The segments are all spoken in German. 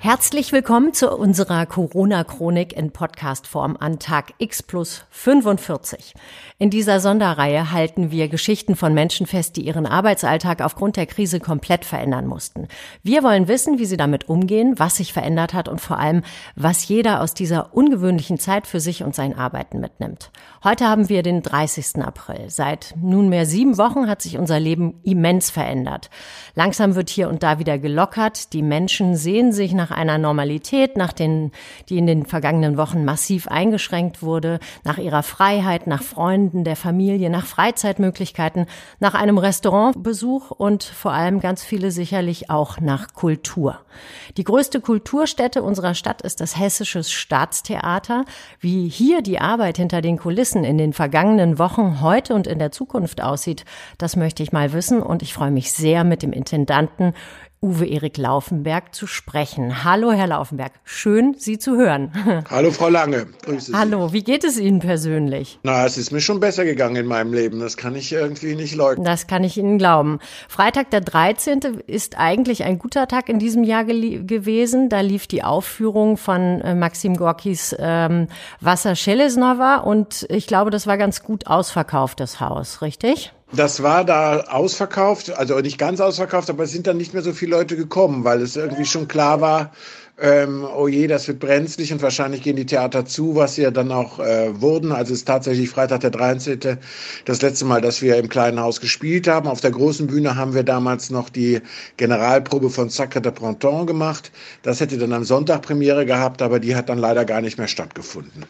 Herzlich willkommen zu unserer Corona-Chronik in Podcastform an Tag X plus 45. In dieser Sonderreihe halten wir Geschichten von Menschen fest, die ihren Arbeitsalltag aufgrund der Krise komplett verändern mussten. Wir wollen wissen, wie sie damit umgehen, was sich verändert hat und vor allem, was jeder aus dieser ungewöhnlichen Zeit für sich und sein Arbeiten mitnimmt. Heute haben wir den 30. April. Seit nunmehr sieben Wochen hat sich unser Leben immens verändert. Langsam wird hier und da wieder gelockert. Die Menschen sehen sich nach einer Normalität, nach den, die in den vergangenen Wochen massiv eingeschränkt wurde, nach ihrer Freiheit, nach Freunden, der Familie, nach Freizeitmöglichkeiten, nach einem Restaurantbesuch und vor allem ganz viele sicherlich auch nach Kultur. Die größte Kulturstätte unserer Stadt ist das Hessische Staatstheater. Wie hier die Arbeit hinter den Kulissen in den vergangenen Wochen, heute und in der Zukunft aussieht, das möchte ich mal wissen und ich freue mich sehr mit dem Intendanten Uwe Erik Laufenberg zu sprechen. Hallo, Herr Laufenberg. Schön, Sie zu hören. Hallo, Frau Lange. Grüße Sie. Hallo, wie geht es Ihnen persönlich? Na, es ist mir schon besser gegangen in meinem Leben. Das kann ich irgendwie nicht leugnen. Das kann ich Ihnen glauben. Freitag, der 13. ist eigentlich ein guter Tag in diesem Jahr gewesen. Da lief die Aufführung von äh, Maxim Gorkis ähm, Wasser Schelesnova und ich glaube, das war ganz gut ausverkauft, das Haus, richtig? Das war da ausverkauft, also nicht ganz ausverkauft, aber es sind dann nicht mehr so viele Leute gekommen, weil es irgendwie schon klar war, ähm, oh je, das wird brenzlig und wahrscheinlich gehen die Theater zu, was sie ja dann auch äh, wurden. Also es ist tatsächlich Freitag der 13. das letzte Mal, dass wir im kleinen Haus gespielt haben. Auf der großen Bühne haben wir damals noch die Generalprobe von Sacre de Printemps gemacht. Das hätte dann am Sonntag Premiere gehabt, aber die hat dann leider gar nicht mehr stattgefunden.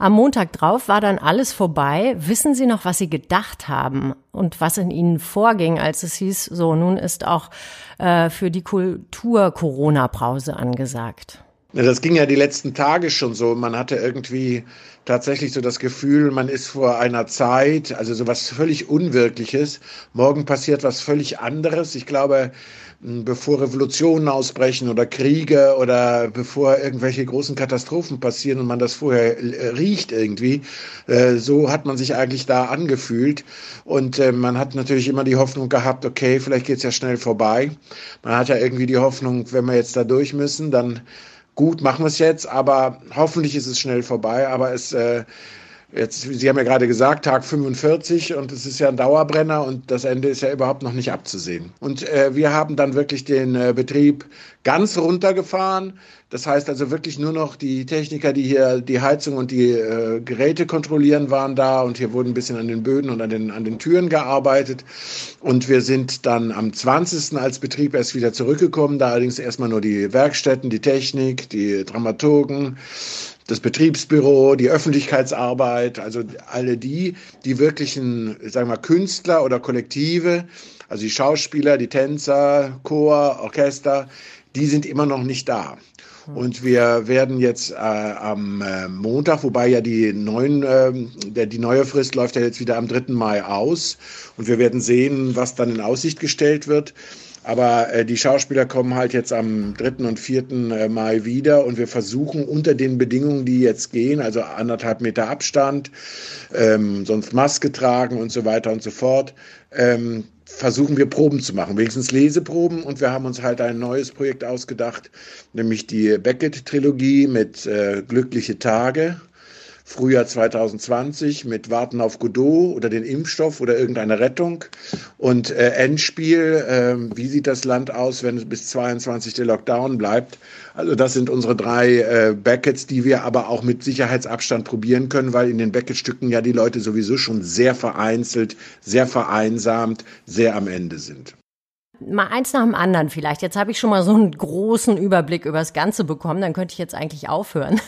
Am Montag drauf war dann alles vorbei. Wissen Sie noch, was Sie gedacht haben und was in Ihnen vorging, als es hieß, so, nun ist auch äh, für die Kultur Corona-Pause angesagt? Das ging ja die letzten Tage schon so. Man hatte irgendwie tatsächlich so das Gefühl, man ist vor einer Zeit, also so was völlig Unwirkliches. Morgen passiert was völlig anderes. Ich glaube, bevor Revolutionen ausbrechen oder Kriege oder bevor irgendwelche großen Katastrophen passieren und man das vorher äh, riecht irgendwie. Äh, so hat man sich eigentlich da angefühlt. Und äh, man hat natürlich immer die Hoffnung gehabt, okay, vielleicht geht's ja schnell vorbei. Man hat ja irgendwie die Hoffnung, wenn wir jetzt da durch müssen, dann gut, machen wir es jetzt, aber hoffentlich ist es schnell vorbei. Aber es äh, Jetzt, Sie haben ja gerade gesagt, Tag 45 und es ist ja ein Dauerbrenner und das Ende ist ja überhaupt noch nicht abzusehen. Und äh, wir haben dann wirklich den äh, Betrieb ganz runtergefahren. Das heißt also wirklich nur noch die Techniker, die hier die Heizung und die äh, Geräte kontrollieren, waren da und hier wurden ein bisschen an den Böden und an den, an den Türen gearbeitet. Und wir sind dann am 20. als Betrieb erst wieder zurückgekommen, da allerdings erstmal nur die Werkstätten, die Technik, die Dramaturgen, das Betriebsbüro, die Öffentlichkeitsarbeit, also alle die, die wirklichen, sagen wir mal, Künstler oder Kollektive, also die Schauspieler, die Tänzer, Chor, Orchester, die sind immer noch nicht da. Und wir werden jetzt äh, am äh, Montag, wobei ja die, neuen, äh, der, die neue Frist läuft ja jetzt wieder am 3. Mai aus. Und wir werden sehen, was dann in Aussicht gestellt wird. Aber äh, die Schauspieler kommen halt jetzt am 3. und 4. Äh, Mai wieder und wir versuchen unter den Bedingungen, die jetzt gehen, also anderthalb Meter Abstand, ähm, sonst Maske tragen und so weiter und so fort, ähm, versuchen wir Proben zu machen, wenigstens Leseproben. Und wir haben uns halt ein neues Projekt ausgedacht, nämlich die Beckett-Trilogie mit äh, Glückliche Tage Frühjahr 2020 mit Warten auf Godot oder den Impfstoff oder irgendeine Rettung. Und äh, Endspiel, äh, wie sieht das Land aus, wenn es bis 22 der Lockdown bleibt? Also das sind unsere drei äh, Beckets, die wir aber auch mit Sicherheitsabstand probieren können, weil in den Beckett-Stücken ja die Leute sowieso schon sehr vereinzelt, sehr vereinsamt, sehr am Ende sind. Mal eins nach dem anderen vielleicht. Jetzt habe ich schon mal so einen großen Überblick über das Ganze bekommen. Dann könnte ich jetzt eigentlich aufhören.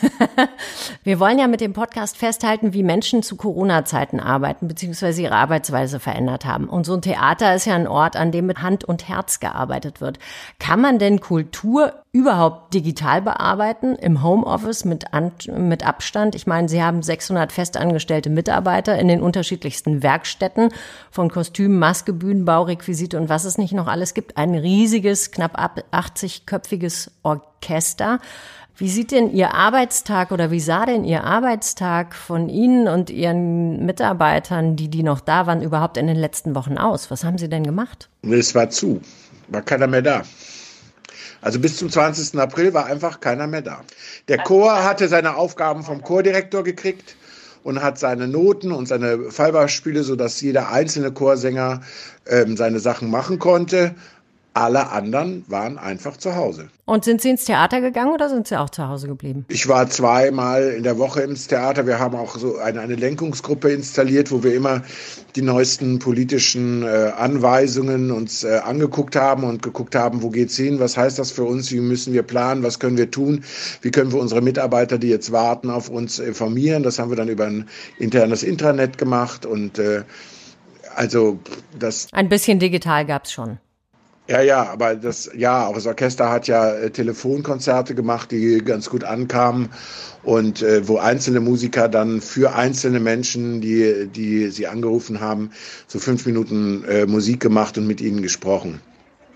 Wir wollen ja mit dem Podcast festhalten, wie Menschen zu Corona-Zeiten arbeiten bzw. ihre Arbeitsweise verändert haben. Und so ein Theater ist ja ein Ort, an dem mit Hand und Herz gearbeitet wird. Kann man denn Kultur überhaupt digital bearbeiten im Homeoffice mit, An mit Abstand? Ich meine, Sie haben 600 festangestellte Mitarbeiter in den unterschiedlichsten Werkstätten von Kostümen, Maske, Bühnenbau, Requisite und was es nicht noch alles gibt. Ein riesiges, knapp 80-köpfiges Orchester. Wie sieht denn Ihr Arbeitstag oder wie sah denn Ihr Arbeitstag von Ihnen und Ihren Mitarbeitern, die die noch da waren, überhaupt in den letzten Wochen aus? Was haben Sie denn gemacht? Es war zu, war keiner mehr da. Also bis zum 20. April war einfach keiner mehr da. Der Chor hatte seine Aufgaben vom Chordirektor gekriegt und hat seine Noten und seine Fallbeispiele, sodass jeder einzelne Chorsänger ähm, seine Sachen machen konnte. Alle anderen waren einfach zu Hause. Und sind Sie ins Theater gegangen oder sind Sie auch zu Hause geblieben? Ich war zweimal in der Woche ins Theater. Wir haben auch so eine, eine Lenkungsgruppe installiert, wo wir immer die neuesten politischen äh, Anweisungen uns äh, angeguckt haben und geguckt haben, wo geht's hin, was heißt das für uns, wie müssen wir planen, was können wir tun, wie können wir unsere Mitarbeiter, die jetzt warten, auf uns informieren. Das haben wir dann über ein internes Intranet gemacht und äh, also das. Ein bisschen digital gab's schon. Ja, ja, aber das, ja, auch das Orchester hat ja äh, Telefonkonzerte gemacht, die ganz gut ankamen und äh, wo einzelne Musiker dann für einzelne Menschen, die, die sie angerufen haben, so fünf Minuten äh, Musik gemacht und mit ihnen gesprochen.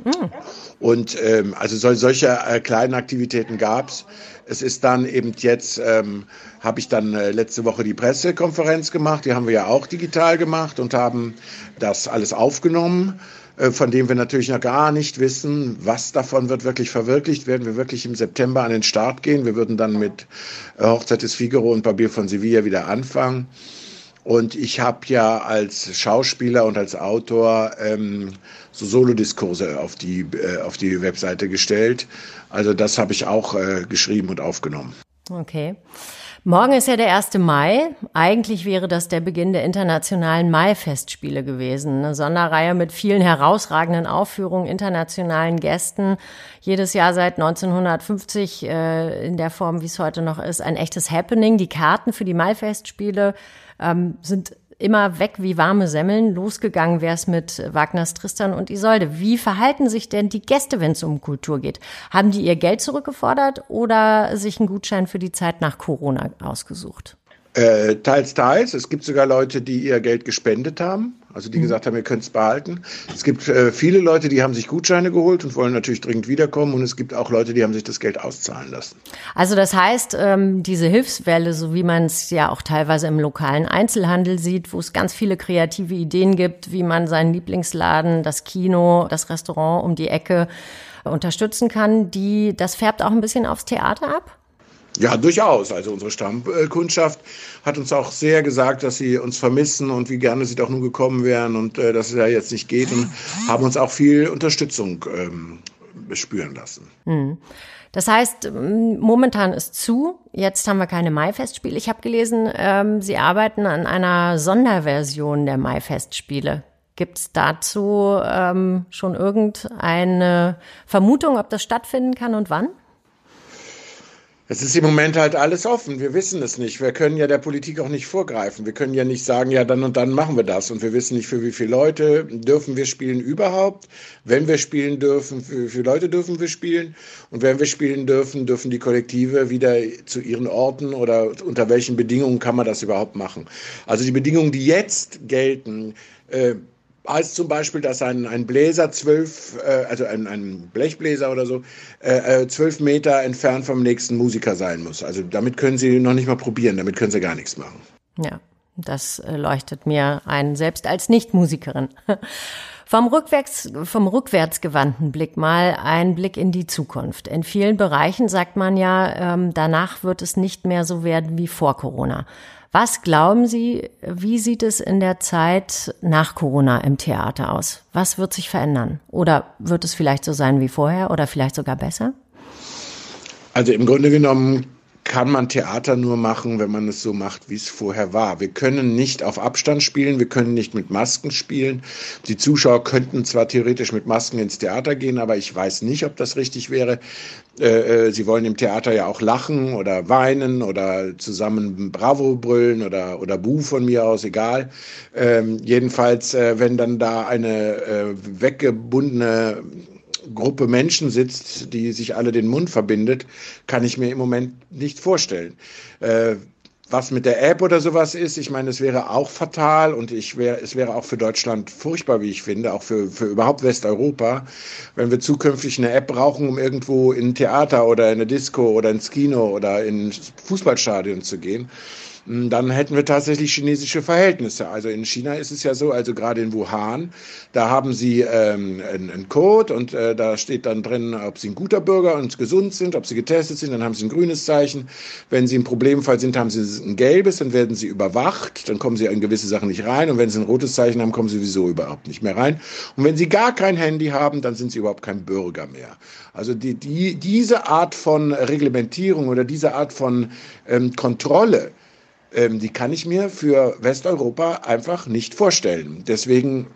Mhm. Und ähm, also sol solche äh, kleinen Aktivitäten gab's. Es ist dann eben jetzt, ähm, habe ich dann äh, letzte Woche die Pressekonferenz gemacht, die haben wir ja auch digital gemacht und haben das alles aufgenommen. Äh, von dem wir natürlich noch gar nicht wissen, was davon wird wirklich verwirklicht. Werden wir wirklich im September an den Start gehen? Wir würden dann mit äh, Hochzeit des Figaro und Barbier von Sevilla wieder anfangen. Und ich habe ja als Schauspieler und als Autor ähm, so Solodiskurse auf die, äh, auf die Webseite gestellt. Also das habe ich auch äh, geschrieben und aufgenommen. Okay. Morgen ist ja der 1. Mai. Eigentlich wäre das der Beginn der internationalen Mai-Festspiele gewesen. Eine Sonderreihe mit vielen herausragenden Aufführungen, internationalen Gästen. Jedes Jahr seit 1950 äh, in der Form, wie es heute noch ist, ein echtes Happening. Die Karten für die Mai-Festspiele ähm, sind immer weg wie warme Semmeln. Losgegangen wäre es mit Wagners Tristan und Isolde. Wie verhalten sich denn die Gäste, wenn es um Kultur geht? Haben die ihr Geld zurückgefordert oder sich einen Gutschein für die Zeit nach Corona ausgesucht? Äh, teils, teils. Es gibt sogar Leute, die ihr Geld gespendet haben. Also die gesagt haben, ihr könnt es behalten. Es gibt äh, viele Leute, die haben sich Gutscheine geholt und wollen natürlich dringend wiederkommen. Und es gibt auch Leute, die haben sich das Geld auszahlen lassen. Also das heißt, ähm, diese Hilfswelle, so wie man es ja auch teilweise im lokalen Einzelhandel sieht, wo es ganz viele kreative Ideen gibt, wie man seinen Lieblingsladen, das Kino, das Restaurant um die Ecke unterstützen kann, die, das färbt auch ein bisschen aufs Theater ab? Ja, durchaus. Also unsere Stammkundschaft hat uns auch sehr gesagt, dass sie uns vermissen und wie gerne sie doch nun gekommen wären und äh, dass es ja jetzt nicht geht und haben uns auch viel Unterstützung ähm, bespüren lassen. Hm. Das heißt, momentan ist zu. Jetzt haben wir keine Mai-Festspiele. Ich habe gelesen, ähm, Sie arbeiten an einer Sonderversion der Mai-Festspiele. Gibt es dazu ähm, schon irgendeine Vermutung, ob das stattfinden kann und wann? Es ist im Moment halt alles offen. Wir wissen es nicht. Wir können ja der Politik auch nicht vorgreifen. Wir können ja nicht sagen, ja, dann und dann machen wir das. Und wir wissen nicht, für wie viele Leute dürfen wir spielen überhaupt. Wenn wir spielen dürfen, für wie viele Leute dürfen wir spielen. Und wenn wir spielen dürfen, dürfen die Kollektive wieder zu ihren Orten oder unter welchen Bedingungen kann man das überhaupt machen. Also die Bedingungen, die jetzt gelten, äh, als zum Beispiel, dass ein, ein Bläser zwölf, äh, also ein, ein Blechbläser oder so, äh, äh, zwölf Meter entfernt vom nächsten Musiker sein muss. Also damit können Sie noch nicht mal probieren, damit können Sie gar nichts machen. Ja, das äh, leuchtet mir ein, selbst als Nichtmusikerin. Vom, rückwärts, vom rückwärtsgewandten Blick mal ein Blick in die Zukunft. In vielen Bereichen sagt man ja, ähm, danach wird es nicht mehr so werden wie vor Corona. Was glauben Sie, wie sieht es in der Zeit nach Corona im Theater aus? Was wird sich verändern? Oder wird es vielleicht so sein wie vorher oder vielleicht sogar besser? Also im Grunde genommen kann man Theater nur machen, wenn man es so macht, wie es vorher war. Wir können nicht auf Abstand spielen, wir können nicht mit Masken spielen. Die Zuschauer könnten zwar theoretisch mit Masken ins Theater gehen, aber ich weiß nicht, ob das richtig wäre. Äh, äh, sie wollen im Theater ja auch lachen oder weinen oder zusammen Bravo brüllen oder, oder Buh von mir aus, egal. Ähm, jedenfalls, äh, wenn dann da eine äh, weggebundene Gruppe Menschen sitzt, die sich alle den Mund verbindet, kann ich mir im Moment nicht vorstellen. Äh, was mit der App oder sowas ist, ich meine, es wäre auch fatal und ich wäre, es wäre auch für Deutschland furchtbar, wie ich finde, auch für, für überhaupt Westeuropa, wenn wir zukünftig eine App brauchen, um irgendwo in ein Theater oder in eine Disco oder ins Kino oder in Fußballstadion zu gehen. Hm, dann hätten wir tatsächlich chinesische Verhältnisse. Also in China ist es ja so, also gerade in Wuhan, da haben sie ähm, einen, Code und äh, da steht dann drin, ob sie ein guter Bürger und gesund sind, ob sie getestet sind, dann haben sie ein grünes Zeichen. Wenn sie im Problemfall sind, haben sie ein gelbes, dann werden sie überwacht, dann kommen sie in gewisse Sachen nicht rein und wenn sie ein rotes Zeichen haben, kommen sie sowieso überhaupt nicht mehr rein. Und wenn sie gar kein Handy haben, dann sind sie überhaupt kein Bürger mehr. Also die, die, diese Art von Reglementierung oder diese Art von ähm, Kontrolle, die kann ich mir für Westeuropa einfach nicht vorstellen. Deswegen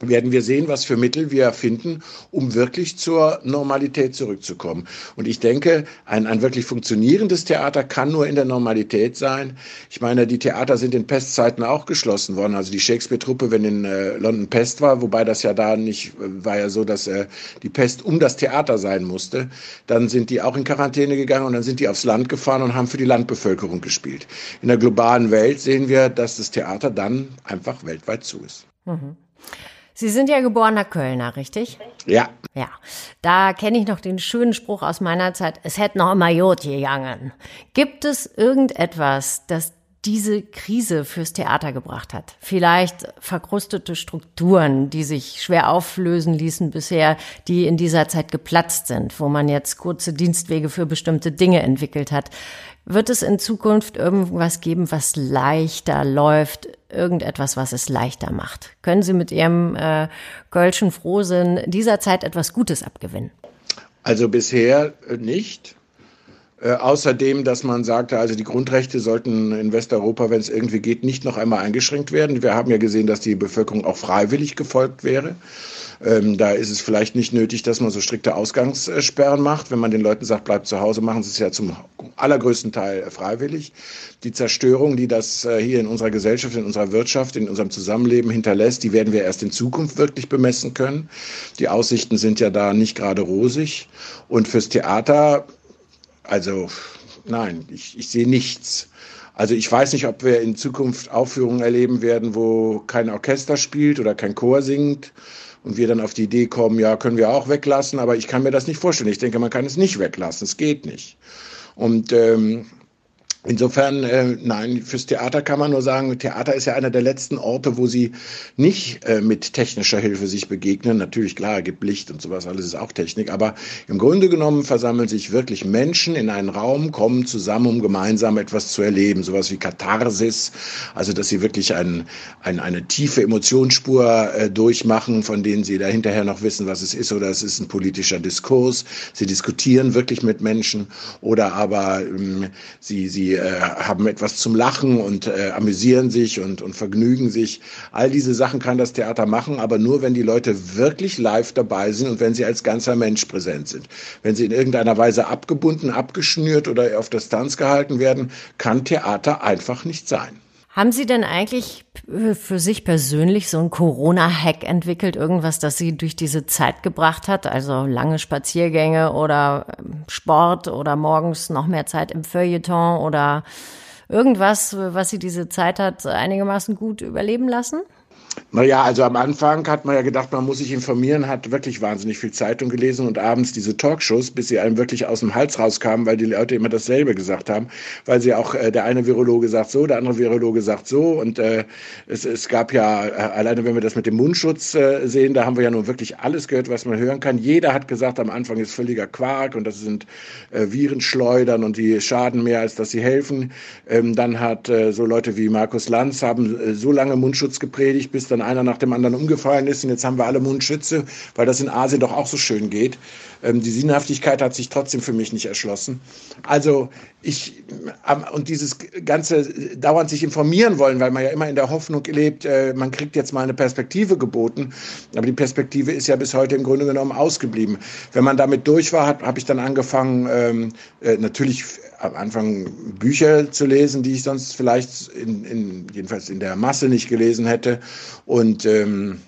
werden wir sehen, was für Mittel wir finden, um wirklich zur Normalität zurückzukommen. Und ich denke, ein, ein wirklich funktionierendes Theater kann nur in der Normalität sein. Ich meine, die Theater sind in Pestzeiten auch geschlossen worden. Also die Shakespeare-Truppe, wenn in äh, London Pest war, wobei das ja da nicht, war ja so, dass äh, die Pest um das Theater sein musste, dann sind die auch in Quarantäne gegangen und dann sind die aufs Land gefahren und haben für die Landbevölkerung gespielt. In der globalen Welt sehen wir, dass das Theater dann einfach weltweit zu ist. Mhm. Sie sind ja geborener Kölner, richtig? Ja. Ja. Da kenne ich noch den schönen Spruch aus meiner Zeit, es hätte noch immer Jod gegangen. Gibt es irgendetwas, das diese Krise fürs Theater gebracht hat. Vielleicht verkrustete Strukturen, die sich schwer auflösen ließen bisher, die in dieser Zeit geplatzt sind, wo man jetzt kurze Dienstwege für bestimmte Dinge entwickelt hat. Wird es in Zukunft irgendwas geben, was leichter läuft, irgendetwas, was es leichter macht? Können Sie mit Ihrem äh, Gölschen Frohsinn dieser Zeit etwas Gutes abgewinnen? Also bisher nicht. Äh, außerdem, dass man sagte, also die Grundrechte sollten in Westeuropa, wenn es irgendwie geht, nicht noch einmal eingeschränkt werden. Wir haben ja gesehen, dass die Bevölkerung auch freiwillig gefolgt wäre. Ähm, da ist es vielleicht nicht nötig, dass man so strikte Ausgangssperren macht. Wenn man den Leuten sagt, bleibt zu Hause, machen sie es ja zum allergrößten Teil freiwillig. Die Zerstörung, die das äh, hier in unserer Gesellschaft, in unserer Wirtschaft, in unserem Zusammenleben hinterlässt, die werden wir erst in Zukunft wirklich bemessen können. Die Aussichten sind ja da nicht gerade rosig. Und fürs Theater, also nein, ich, ich sehe nichts. Also ich weiß nicht, ob wir in Zukunft Aufführungen erleben werden, wo kein Orchester spielt oder kein Chor singt und wir dann auf die Idee kommen, ja, können wir auch weglassen, aber ich kann mir das nicht vorstellen. Ich denke, man kann es nicht weglassen, es geht nicht. Und ähm, Insofern, äh, nein, fürs Theater kann man nur sagen, Theater ist ja einer der letzten Orte, wo sie nicht äh, mit technischer Hilfe sich begegnen. Natürlich, klar, gibt Licht und sowas, alles ist auch Technik, aber im Grunde genommen versammeln sich wirklich Menschen in einen Raum, kommen zusammen, um gemeinsam etwas zu erleben, sowas wie Katharsis, also dass sie wirklich ein, ein, eine tiefe Emotionsspur äh, durchmachen, von denen sie da hinterher noch wissen, was es ist, oder es ist ein politischer Diskurs. Sie diskutieren wirklich mit Menschen oder aber ähm, sie, sie äh, haben etwas zum Lachen und äh, amüsieren sich und, und vergnügen sich. All diese Sachen kann das Theater machen, aber nur, wenn die Leute wirklich live dabei sind und wenn sie als ganzer Mensch präsent sind. Wenn sie in irgendeiner Weise abgebunden, abgeschnürt oder auf Distanz gehalten werden, kann Theater einfach nicht sein. Haben Sie denn eigentlich für sich persönlich so ein Corona-Hack entwickelt? Irgendwas, das Sie durch diese Zeit gebracht hat? Also lange Spaziergänge oder ähm, Sport oder morgens noch mehr Zeit im Feuilleton oder irgendwas, was Sie diese Zeit hat einigermaßen gut überleben lassen? Naja, also am Anfang hat man ja gedacht, man muss sich informieren, hat wirklich wahnsinnig viel Zeitung gelesen und abends diese Talkshows, bis sie einem wirklich aus dem Hals rauskamen, weil die Leute immer dasselbe gesagt haben, weil sie auch, äh, der eine Virologe sagt so, der andere Virologe sagt so und äh, es, es gab ja, äh, alleine wenn wir das mit dem Mundschutz äh, sehen, da haben wir ja nun wirklich alles gehört, was man hören kann. Jeder hat gesagt, am Anfang ist völliger Quark und das sind äh, Virenschleudern und die schaden mehr, als dass sie helfen. Ähm, dann hat äh, so Leute wie Markus Lanz haben äh, so lange Mundschutz gepredigt, bis dann einer nach dem anderen umgefallen ist und jetzt haben wir alle Mundschütze, weil das in Asien doch auch so schön geht. Ähm, die Sinnhaftigkeit hat sich trotzdem für mich nicht erschlossen. Also ich, ähm, und dieses ganze dauernd sich informieren wollen, weil man ja immer in der Hoffnung lebt, äh, man kriegt jetzt mal eine Perspektive geboten. Aber die Perspektive ist ja bis heute im Grunde genommen ausgeblieben. Wenn man damit durch war, habe hab ich dann angefangen, ähm, äh, natürlich am Anfang Bücher zu lesen, die ich sonst vielleicht in, in, jedenfalls in der Masse nicht gelesen hätte. Und ähm,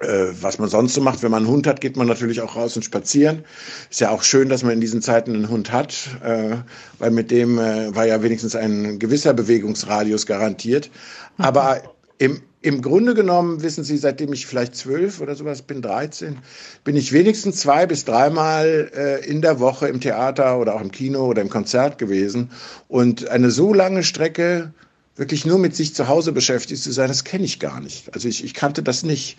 äh, was man sonst so macht. Wenn man einen Hund hat, geht man natürlich auch raus und spazieren. Ist ja auch schön, dass man in diesen Zeiten einen Hund hat, äh, weil mit dem äh, war ja wenigstens ein gewisser Bewegungsradius garantiert. Aber im, im Grunde genommen, wissen Sie, seitdem ich vielleicht zwölf oder sowas bin, 13, bin ich wenigstens zwei bis dreimal äh, in der Woche im Theater oder auch im Kino oder im Konzert gewesen. Und eine so lange Strecke wirklich nur mit sich zu Hause beschäftigt zu sein, das kenne ich gar nicht. Also ich, ich kannte das nicht.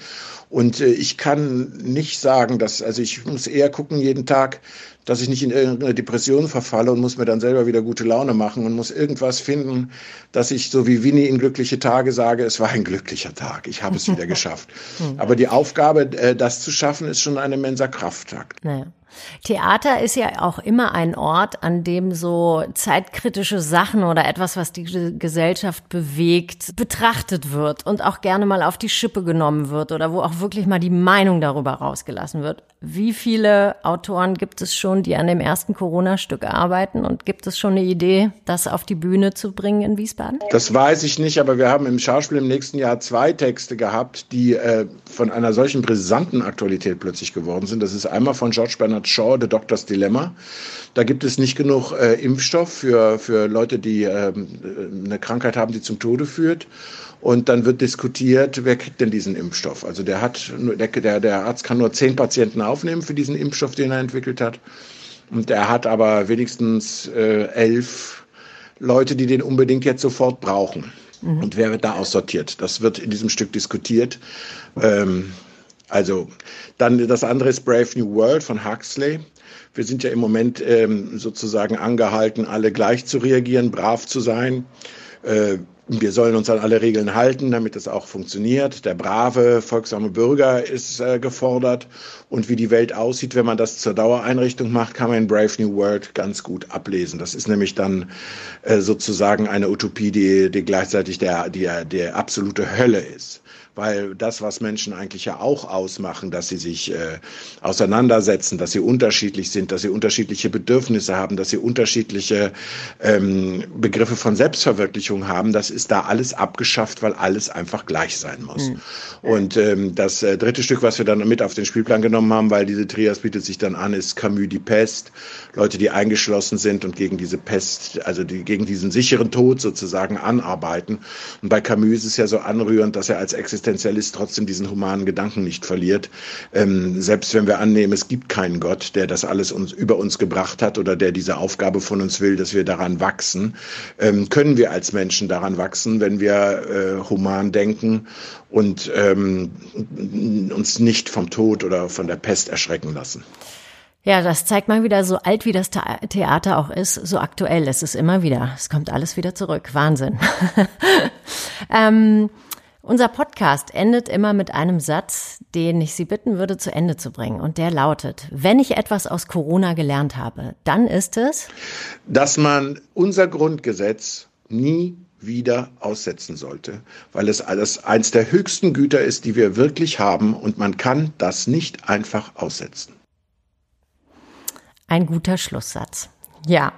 Und äh, ich kann nicht sagen, dass, also ich muss eher gucken jeden Tag, dass ich nicht in irgendeine Depression verfalle und muss mir dann selber wieder gute Laune machen und muss irgendwas finden, dass ich so wie Winnie in glückliche Tage sage, es war ein glücklicher Tag, ich habe es wieder geschafft. Hm. Aber die Aufgabe, äh, das zu schaffen, ist schon ein immenser Krafttakt. Naja. Theater ist ja auch immer ein Ort, an dem so zeitkritische Sachen oder etwas, was die Gesellschaft bewegt, betrachtet wird und auch gerne mal auf die Schippe genommen wird oder wo auch wirklich mal die Meinung darüber rausgelassen wird. Wie viele Autoren gibt es schon, die an dem ersten Corona-Stück arbeiten und gibt es schon eine Idee, das auf die Bühne zu bringen in Wiesbaden? Das weiß ich nicht, aber wir haben im Schauspiel im nächsten Jahr zwei Texte gehabt, die äh, von einer solchen brisanten Aktualität plötzlich geworden sind. Das ist einmal von George Bernard Shaw, The Doctor's Dilemma. Da gibt es nicht genug äh, Impfstoff für, für Leute, die äh, eine Krankheit haben, die zum Tode führt. Und dann wird diskutiert, wer kriegt denn diesen Impfstoff? Also der hat, der, der Arzt kann nur zehn Patienten aufnehmen für diesen Impfstoff, den er entwickelt hat. Und er hat aber wenigstens äh, elf Leute, die den unbedingt jetzt sofort brauchen. Mhm. Und wer wird da aussortiert? Das wird in diesem Stück diskutiert. Ähm, also dann das andere ist Brave New World von Huxley. Wir sind ja im Moment ähm, sozusagen angehalten, alle gleich zu reagieren, brav zu sein. Äh, wir sollen uns an alle Regeln halten, damit es auch funktioniert. Der brave, folgsame Bürger ist äh, gefordert. Und wie die Welt aussieht, wenn man das zur Dauereinrichtung macht, kann man in Brave New World ganz gut ablesen. Das ist nämlich dann äh, sozusagen eine Utopie, die, die gleichzeitig der, die, der absolute Hölle ist weil das, was Menschen eigentlich ja auch ausmachen, dass sie sich äh, auseinandersetzen, dass sie unterschiedlich sind, dass sie unterschiedliche Bedürfnisse haben, dass sie unterschiedliche ähm, Begriffe von Selbstverwirklichung haben, das ist da alles abgeschafft, weil alles einfach gleich sein muss. Mhm. Und ähm, das äh, dritte Stück, was wir dann mit auf den Spielplan genommen haben, weil diese Trias bietet sich dann an, ist Camus die Pest. Leute, die eingeschlossen sind und gegen diese Pest, also die, gegen diesen sicheren Tod sozusagen anarbeiten. Und bei Camus ist es ja so anrührend, dass er als Existenz Existenzialist trotzdem diesen humanen Gedanken nicht verliert. Ähm, selbst wenn wir annehmen, es gibt keinen Gott, der das alles uns, über uns gebracht hat oder der diese Aufgabe von uns will, dass wir daran wachsen, ähm, können wir als Menschen daran wachsen, wenn wir äh, human denken und ähm, uns nicht vom Tod oder von der Pest erschrecken lassen. Ja, das zeigt mal wieder, so alt wie das Theater auch ist, so aktuell ist es immer wieder. Es kommt alles wieder zurück. Wahnsinn. ähm, unser Podcast endet immer mit einem Satz, den ich Sie bitten würde, zu Ende zu bringen. Und der lautet, wenn ich etwas aus Corona gelernt habe, dann ist es, dass man unser Grundgesetz nie wieder aussetzen sollte, weil es alles eins der höchsten Güter ist, die wir wirklich haben und man kann das nicht einfach aussetzen. Ein guter Schlusssatz. Ja,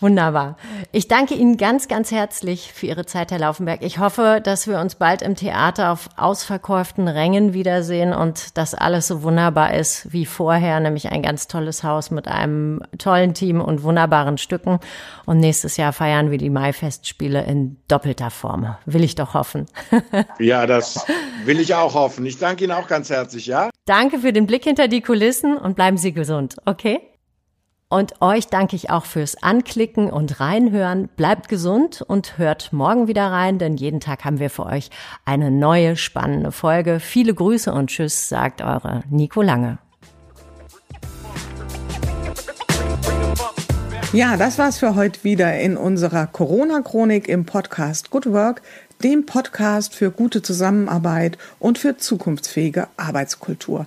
wunderbar. Ich danke Ihnen ganz, ganz herzlich für Ihre Zeit, Herr Laufenberg. Ich hoffe, dass wir uns bald im Theater auf ausverkauften Rängen wiedersehen und dass alles so wunderbar ist wie vorher, nämlich ein ganz tolles Haus mit einem tollen Team und wunderbaren Stücken. Und nächstes Jahr feiern wir die Maifestspiele in doppelter Form. Will ich doch hoffen. Ja, das will ich auch hoffen. Ich danke Ihnen auch ganz herzlich, ja? Danke für den Blick hinter die Kulissen und bleiben Sie gesund, okay? Und euch danke ich auch fürs Anklicken und Reinhören. Bleibt gesund und hört morgen wieder rein, denn jeden Tag haben wir für euch eine neue spannende Folge. Viele Grüße und Tschüss, sagt eure Nico Lange. Ja, das war's für heute wieder in unserer Corona-Chronik im Podcast Good Work, dem Podcast für gute Zusammenarbeit und für zukunftsfähige Arbeitskultur.